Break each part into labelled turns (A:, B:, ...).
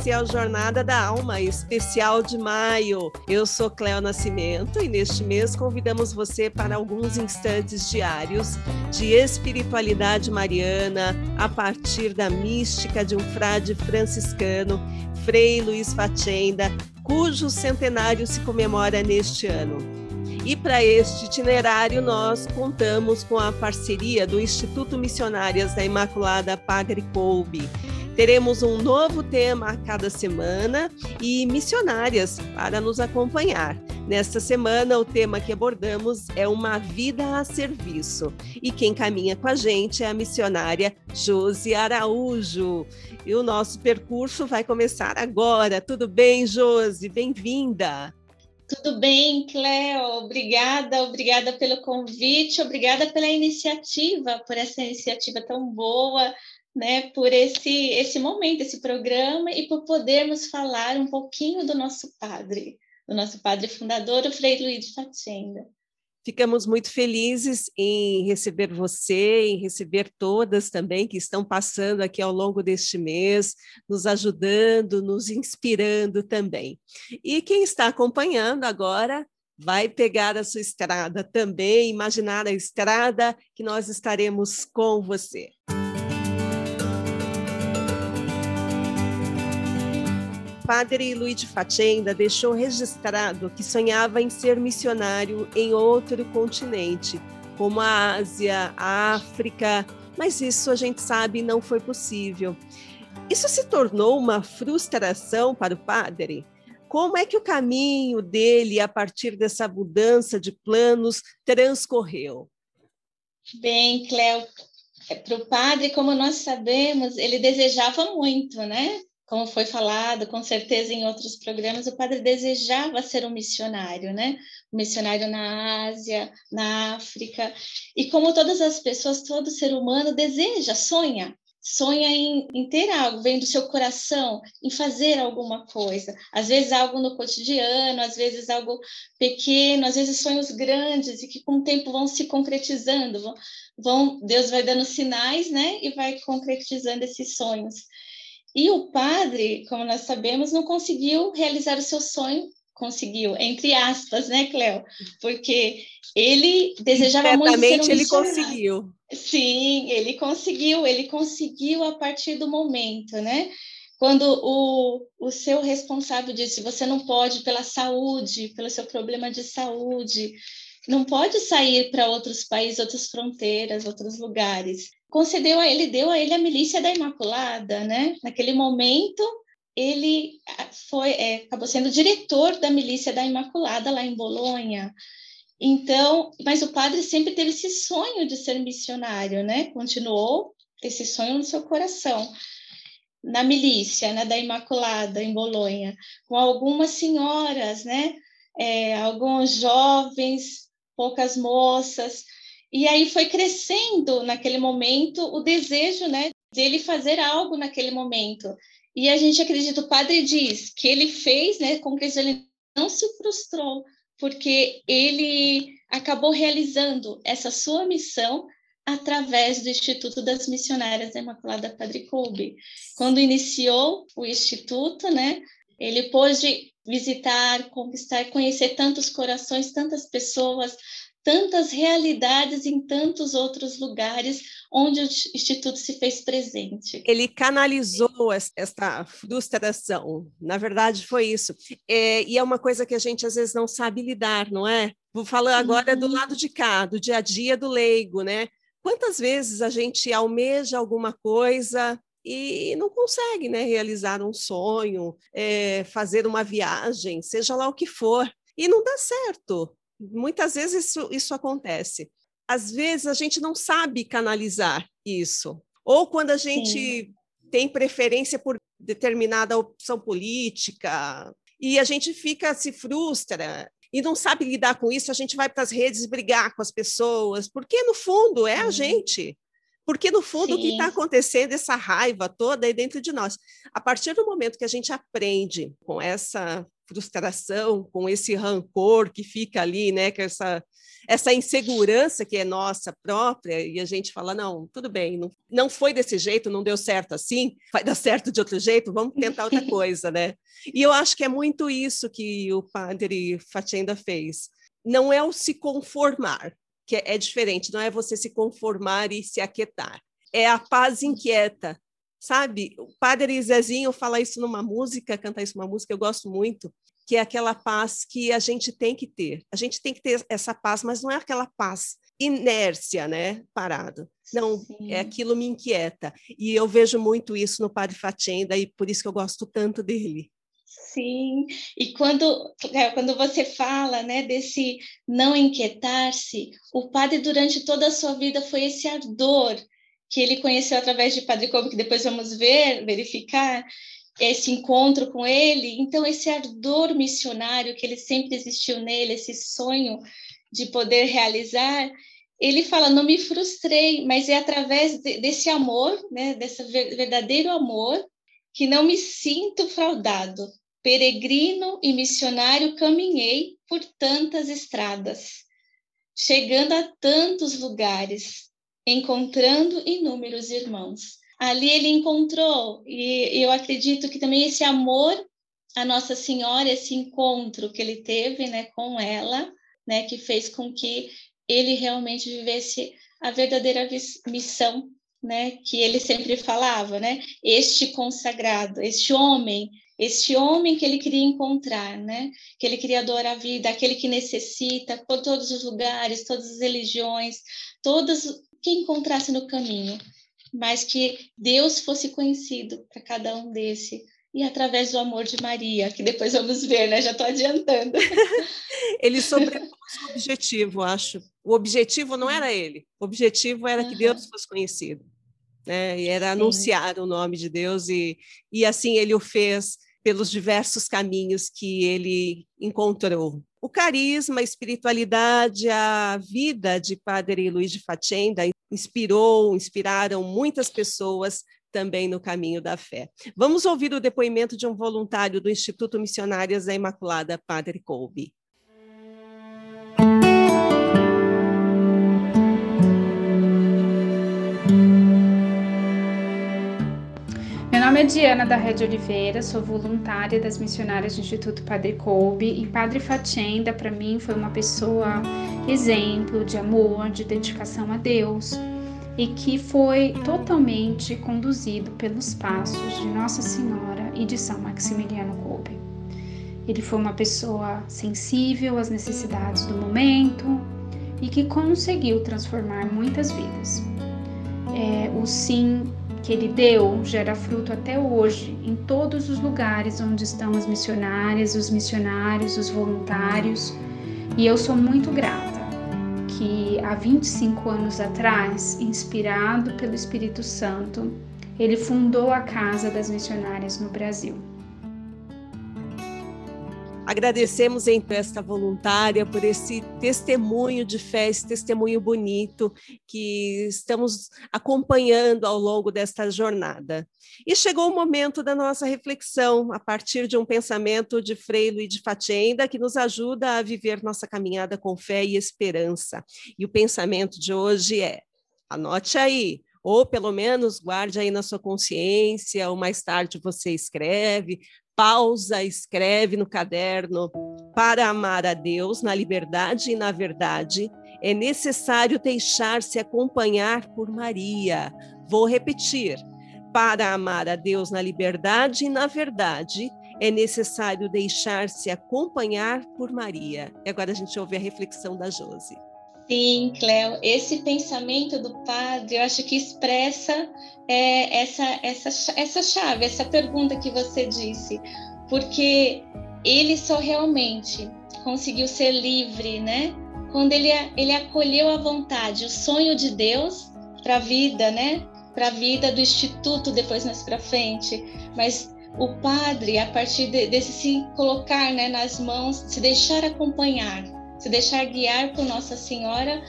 A: O Jornada da Alma, especial de maio. Eu sou Cléo Nascimento e neste mês convidamos você para alguns instantes diários de espiritualidade mariana a partir da mística de um frade franciscano, Frei Luiz Fatenda, cujo centenário se comemora neste ano. E para este itinerário, nós contamos com a parceria do Instituto Missionárias da Imaculada Padre Colbe Teremos um novo tema a cada semana e missionárias para nos acompanhar. Nesta semana, o tema que abordamos é uma vida a serviço. E quem caminha com a gente é a missionária Josi Araújo. E o nosso percurso vai começar agora. Tudo bem, Josi? Bem-vinda!
B: Tudo bem, Cleo? Obrigada, obrigada pelo convite, obrigada pela iniciativa, por essa iniciativa tão boa né, por esse, esse momento, esse programa e por podermos falar um pouquinho do nosso padre, do nosso padre fundador, o Frei Luiz de Fatenda.
A: Ficamos muito felizes em receber você, em receber todas também que estão passando aqui ao longo deste mês, nos ajudando, nos inspirando também. E quem está acompanhando agora vai pegar a sua estrada também, imaginar a estrada que nós estaremos com você. Padre Luigi Facenda deixou registrado que sonhava em ser missionário em outro continente, como a Ásia, a África, mas isso a gente sabe não foi possível. Isso se tornou uma frustração para o padre? Como é que o caminho dele, a partir dessa mudança de planos, transcorreu?
B: Bem, Cléo, é, para o padre, como nós sabemos, ele desejava muito, né? Como foi falado, com certeza em outros programas, o padre desejava ser um missionário, né? Um missionário na Ásia, na África. E como todas as pessoas, todo ser humano deseja, sonha, sonha em, em, ter algo, vem do seu coração, em fazer alguma coisa. Às vezes algo no cotidiano, às vezes algo pequeno, às vezes sonhos grandes e que com o tempo vão se concretizando. Vão, vão Deus vai dando sinais, né? E vai concretizando esses sonhos. E o padre, como nós sabemos, não conseguiu realizar o seu sonho, conseguiu, entre aspas, né, Cléo? Porque ele desejava muito ser um
A: ele conseguiu.
B: Sim, ele conseguiu, ele conseguiu a partir do momento, né? Quando o, o seu responsável disse, você não pode pela saúde, pelo seu problema de saúde, não pode sair para outros países, outras fronteiras, outros lugares concedeu a ele, deu a ele a milícia da Imaculada, né? Naquele momento, ele foi, é, acabou sendo diretor da milícia da Imaculada lá em Bolonha. Então, mas o padre sempre teve esse sonho de ser missionário, né? Continuou esse sonho no seu coração. Na milícia, né, da Imaculada em Bolonha, com algumas senhoras, né? É, alguns jovens, poucas moças, e aí foi crescendo naquele momento o desejo, né, dele fazer algo naquele momento. E a gente acredita, o padre diz que ele fez, né, com que ele não se frustrou, porque ele acabou realizando essa sua missão através do Instituto das Missionárias da Imaculada Padre Colbe. Quando iniciou o instituto, né, ele pôde visitar, conquistar, conhecer tantos corações, tantas pessoas, tantas realidades em tantos outros lugares onde o Instituto se fez presente.
A: Ele canalizou esta frustração, na verdade foi isso. É, e é uma coisa que a gente às vezes não sabe lidar, não é? Vou falar agora uhum. do lado de cá, do dia a dia do leigo, né? Quantas vezes a gente almeja alguma coisa e não consegue né, realizar um sonho, é, fazer uma viagem, seja lá o que for, e não dá certo. Muitas vezes isso, isso acontece. Às vezes a gente não sabe canalizar isso. Ou quando a gente Sim. tem preferência por determinada opção política e a gente fica, se frustra e não sabe lidar com isso, a gente vai para as redes brigar com as pessoas, porque no fundo é a gente. Porque, no fundo, Sim. o que está acontecendo, essa raiva toda é dentro de nós. A partir do momento que a gente aprende com essa frustração, com esse rancor que fica ali, né, com essa, essa insegurança que é nossa própria, e a gente fala, não, tudo bem, não, não foi desse jeito, não deu certo assim, vai dar certo de outro jeito, vamos tentar outra coisa, né? E eu acho que é muito isso que o padre Fatenda fez. Não é o se conformar, que é, é diferente, não é você se conformar e se aquietar. É a paz inquieta, sabe? O padre Zezinho fala isso numa música, canta isso numa música, eu gosto muito, que é aquela paz que a gente tem que ter. A gente tem que ter essa paz, mas não é aquela paz inércia, né? Parado. Não, é Sim. é aquilo me inquieta. E eu vejo muito isso no Padre Fatenda e por isso que eu gosto tanto dele.
B: Sim, e quando, é, quando você fala né, desse não inquietar-se, o padre durante toda a sua vida foi esse ardor que ele conheceu através de Padre Cobo, que depois vamos ver, verificar esse encontro com ele. Então, esse ardor missionário que ele sempre existiu nele, esse sonho de poder realizar, ele fala: não me frustrei, mas é através de, desse amor, né, desse verdadeiro amor, que não me sinto fraudado. Peregrino e missionário caminhei por tantas estradas, chegando a tantos lugares, encontrando inúmeros irmãos. Ali ele encontrou, e eu acredito que também esse amor a Nossa Senhora, esse encontro que ele teve né, com ela, né, que fez com que ele realmente vivesse a verdadeira missão né, que ele sempre falava, né? Este consagrado, este homem, este homem que ele queria encontrar, né? Que ele queria adorar a vida, aquele que necessita por todos os lugares, todas as religiões, todas que encontrasse no caminho, mas que Deus fosse conhecido para cada um desse e através do amor de Maria, que depois vamos ver, né? Já estou adiantando.
A: ele sobrepôs o objetivo, acho. O objetivo não era ele, o objetivo era que Deus fosse conhecido. Né? E era Sim. anunciar o nome de Deus, e, e assim ele o fez pelos diversos caminhos que ele encontrou. O carisma, a espiritualidade, a vida de Padre Luiz de Fatenda inspirou, inspiraram muitas pessoas também no caminho da fé. Vamos ouvir o depoimento de um voluntário do Instituto Missionárias da Imaculada, Padre Colby.
C: Nome é Diana da Rede Oliveira, sou voluntária das missionárias do Instituto Padre Colbe e Padre Fatenda para mim foi uma pessoa exemplo de amor, de dedicação a Deus e que foi totalmente conduzido pelos passos de Nossa Senhora e de São Maximiliano Kolbe. Ele foi uma pessoa sensível às necessidades do momento e que conseguiu transformar muitas vidas. É, o sim que ele deu gera fruto até hoje em todos os lugares onde estão as missionárias, os missionários, os voluntários, e eu sou muito grata que há 25 anos atrás, inspirado pelo Espírito Santo, ele fundou a Casa das Missionárias no Brasil.
A: Agradecemos então esta voluntária por esse testemunho de fé, esse testemunho bonito que estamos acompanhando ao longo desta jornada. E chegou o momento da nossa reflexão a partir de um pensamento de Frei Luiz de Fatenda que nos ajuda a viver nossa caminhada com fé e esperança. E o pensamento de hoje é: anote aí, ou pelo menos guarde aí na sua consciência, ou mais tarde você escreve, pausa, escreve no caderno. Para amar a Deus na liberdade e na verdade, é necessário deixar-se acompanhar por Maria. Vou repetir. Para amar a Deus na liberdade e na verdade, é necessário deixar-se acompanhar por Maria. E agora a gente ouve a reflexão da Josi.
B: Sim, Cléo, esse pensamento do padre, eu acho que expressa é, essa, essa, essa chave, essa pergunta que você disse, porque ele só realmente conseguiu ser livre, né? Quando ele, ele acolheu a vontade, o sonho de Deus para a vida, né? Para a vida do instituto depois mais para frente, mas o padre, a partir de, desse se colocar né, nas mãos, se deixar acompanhar, se deixar guiar por Nossa Senhora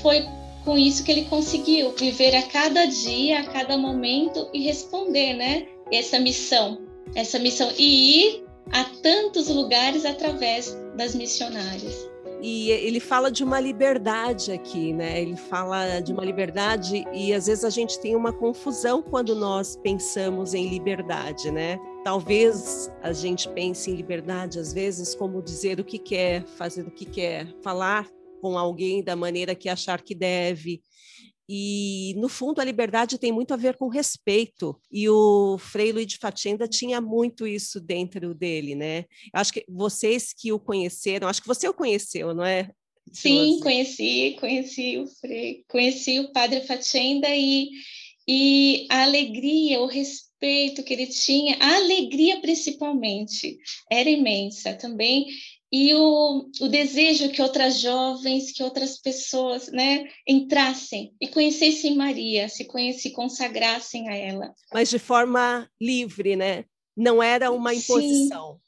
B: foi com isso que ele conseguiu viver a cada dia, a cada momento e responder, né? Essa missão, essa missão e ir a tantos lugares através das missionárias.
A: E ele fala de uma liberdade aqui, né? Ele fala de uma liberdade e às vezes a gente tem uma confusão quando nós pensamos em liberdade, né? Talvez a gente pense em liberdade às vezes como dizer o que quer, fazer o que quer, falar com alguém da maneira que achar que deve, e, no fundo, a liberdade tem muito a ver com respeito. E o Frei Luiz de Fatenda tinha muito isso dentro dele, né? Acho que vocês que o conheceram, acho que você o conheceu, não é?
B: Sim, conheci, conheci o Frei, conheci o Padre Fatenda e, e a alegria, o respeito que ele tinha, a alegria principalmente, era imensa também e o, o desejo que outras jovens, que outras pessoas, né, entrassem e conhecessem Maria, se conhecessem, consagrassem a ela.
A: Mas de forma livre, né? Não era uma imposição. Sim.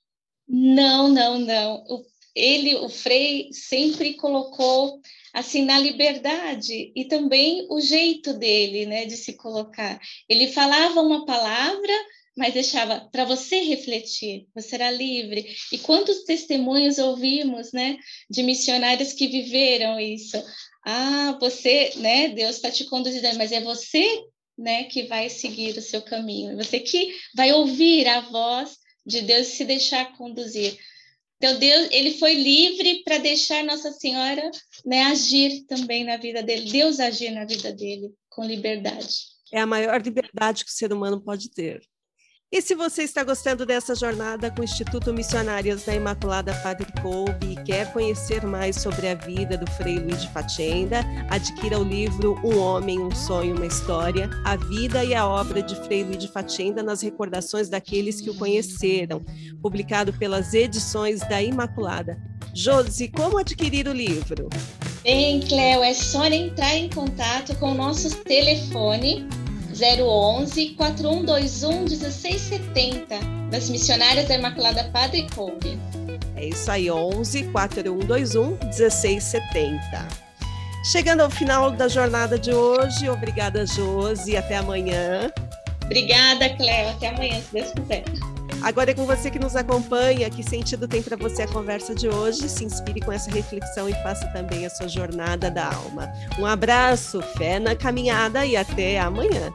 B: Não, não, não. O, ele, o Frei, sempre colocou assim na liberdade e também o jeito dele, né, de se colocar. Ele falava uma palavra, mas deixava para você refletir, você era livre. E quantos testemunhos ouvimos, né, de missionários que viveram isso? Ah, você, né, Deus está te conduzindo, mas é você, né, que vai seguir o seu caminho, é você que vai ouvir a voz de Deus e se deixar conduzir. Então Deus, ele foi livre para deixar Nossa Senhora, né, agir também na vida dele, Deus agir na vida dele com liberdade.
A: É a maior liberdade que o ser humano pode ter. E se você está gostando dessa jornada com o Instituto Missionários da Imaculada Padre Kolbe e quer conhecer mais sobre a vida do Frei Luiz de Fatenda, adquira o livro Um Homem, um Sonho, uma História, a vida e a obra de Frei Luiz de Fatenda nas recordações daqueles que o conheceram, publicado pelas edições da Imaculada. Josi, como adquirir o livro?
B: Bem, Cleo, é só entrar em contato com o nosso telefone 011 4121 1670 das Missionárias da Imaculada Padre Coube.
A: É isso aí, 11 4121 1670. Chegando ao final da jornada de hoje, obrigada, Josi, até amanhã.
B: Obrigada, Cléo, até amanhã, se Deus quiser.
A: Agora é com você que nos acompanha. Que sentido tem para você a conversa de hoje? Se inspire com essa reflexão e faça também a sua jornada da alma. Um abraço, fé na caminhada e até amanhã.